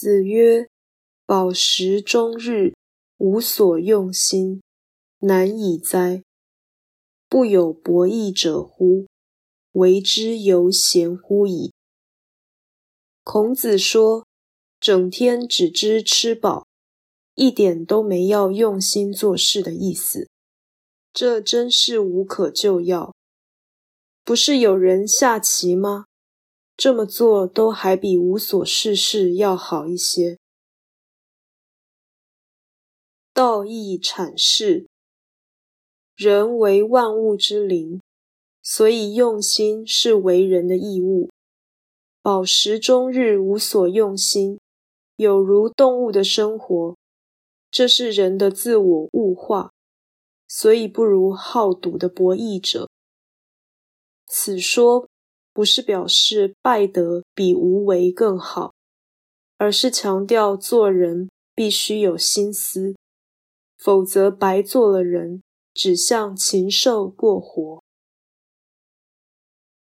子曰：“饱食终日，无所用心，难以哉！不有博弈者乎？为之犹贤乎矣。”孔子说：“整天只知吃饱，一点都没要用心做事的意思，这真是无可救药。不是有人下棋吗？”这么做都还比无所事事要好一些。道义阐释：人为万物之灵，所以用心是为人的义务。饱食终日无所用心，有如动物的生活，这是人的自我物化，所以不如好赌的博弈者。此说。不是表示拜德比无为更好，而是强调做人必须有心思，否则白做了人，只像禽兽过活。